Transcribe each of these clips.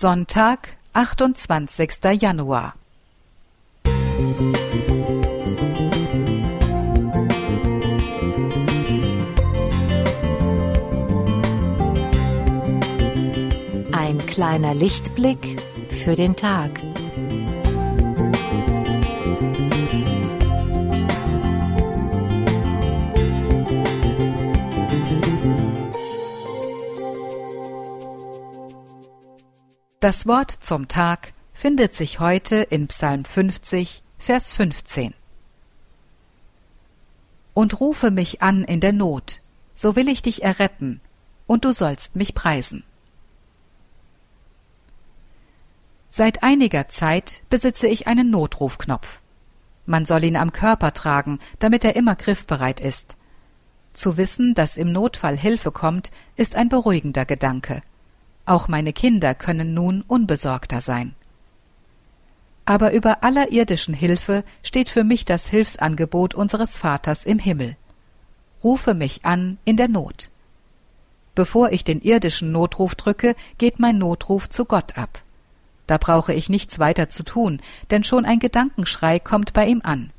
Sonntag, 28. Januar. Ein kleiner Lichtblick für den Tag. Das Wort zum Tag findet sich heute in Psalm 50, Vers 15. Und rufe mich an in der Not, so will ich dich erretten, und du sollst mich preisen. Seit einiger Zeit besitze ich einen Notrufknopf. Man soll ihn am Körper tragen, damit er immer griffbereit ist. Zu wissen, dass im Notfall Hilfe kommt, ist ein beruhigender Gedanke. Auch meine Kinder können nun unbesorgter sein. Aber über aller irdischen Hilfe steht für mich das Hilfsangebot unseres Vaters im Himmel. Rufe mich an in der Not. Bevor ich den irdischen Notruf drücke, geht mein Notruf zu Gott ab. Da brauche ich nichts weiter zu tun, denn schon ein Gedankenschrei kommt bei ihm an.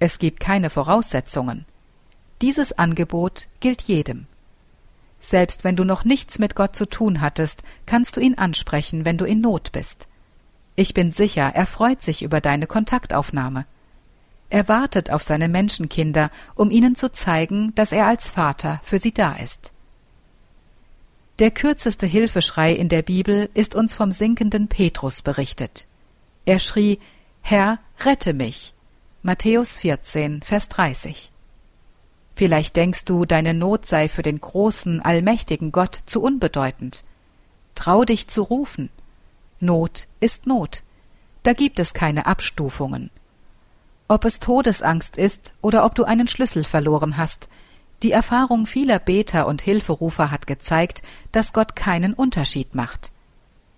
Es gibt keine Voraussetzungen. Dieses Angebot gilt jedem. Selbst wenn du noch nichts mit Gott zu tun hattest, kannst du ihn ansprechen, wenn du in Not bist. Ich bin sicher, er freut sich über deine Kontaktaufnahme. Er wartet auf seine Menschenkinder, um ihnen zu zeigen, dass er als Vater für sie da ist. Der kürzeste Hilfeschrei in der Bibel ist uns vom sinkenden Petrus berichtet. Er schrie, Herr, rette mich. Matthäus 14, Vers 30. Vielleicht denkst du, deine Not sei für den großen, allmächtigen Gott zu unbedeutend. Trau dich zu rufen. Not ist Not. Da gibt es keine Abstufungen. Ob es Todesangst ist oder ob du einen Schlüssel verloren hast, die Erfahrung vieler Beter und Hilferufer hat gezeigt, dass Gott keinen Unterschied macht.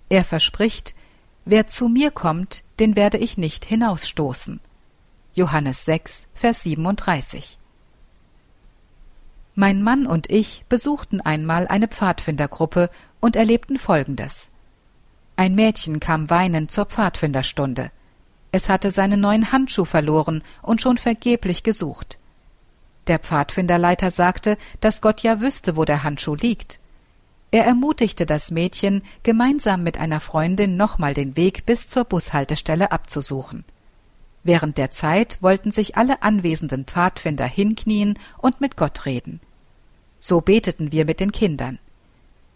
Er verspricht, wer zu mir kommt, den werde ich nicht hinausstoßen. Johannes 6, Vers 37. Mein Mann und ich besuchten einmal eine Pfadfindergruppe und erlebten Folgendes. Ein Mädchen kam weinend zur Pfadfinderstunde. Es hatte seinen neuen Handschuh verloren und schon vergeblich gesucht. Der Pfadfinderleiter sagte, dass Gott ja wüsste, wo der Handschuh liegt. Er ermutigte das Mädchen, gemeinsam mit einer Freundin nochmal den Weg bis zur Bushaltestelle abzusuchen. Während der Zeit wollten sich alle anwesenden Pfadfinder hinknien und mit Gott reden. So beteten wir mit den Kindern.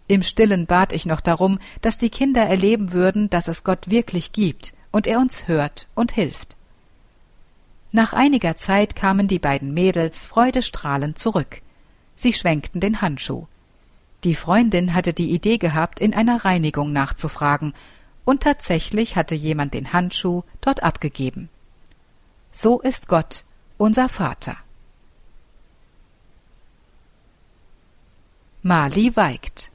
Im stillen bat ich noch darum, dass die Kinder erleben würden, dass es Gott wirklich gibt und er uns hört und hilft. Nach einiger Zeit kamen die beiden Mädels freudestrahlend zurück. Sie schwenkten den Handschuh. Die Freundin hatte die Idee gehabt, in einer Reinigung nachzufragen, und tatsächlich hatte jemand den Handschuh dort abgegeben. So ist Gott, unser Vater. Mali Weigt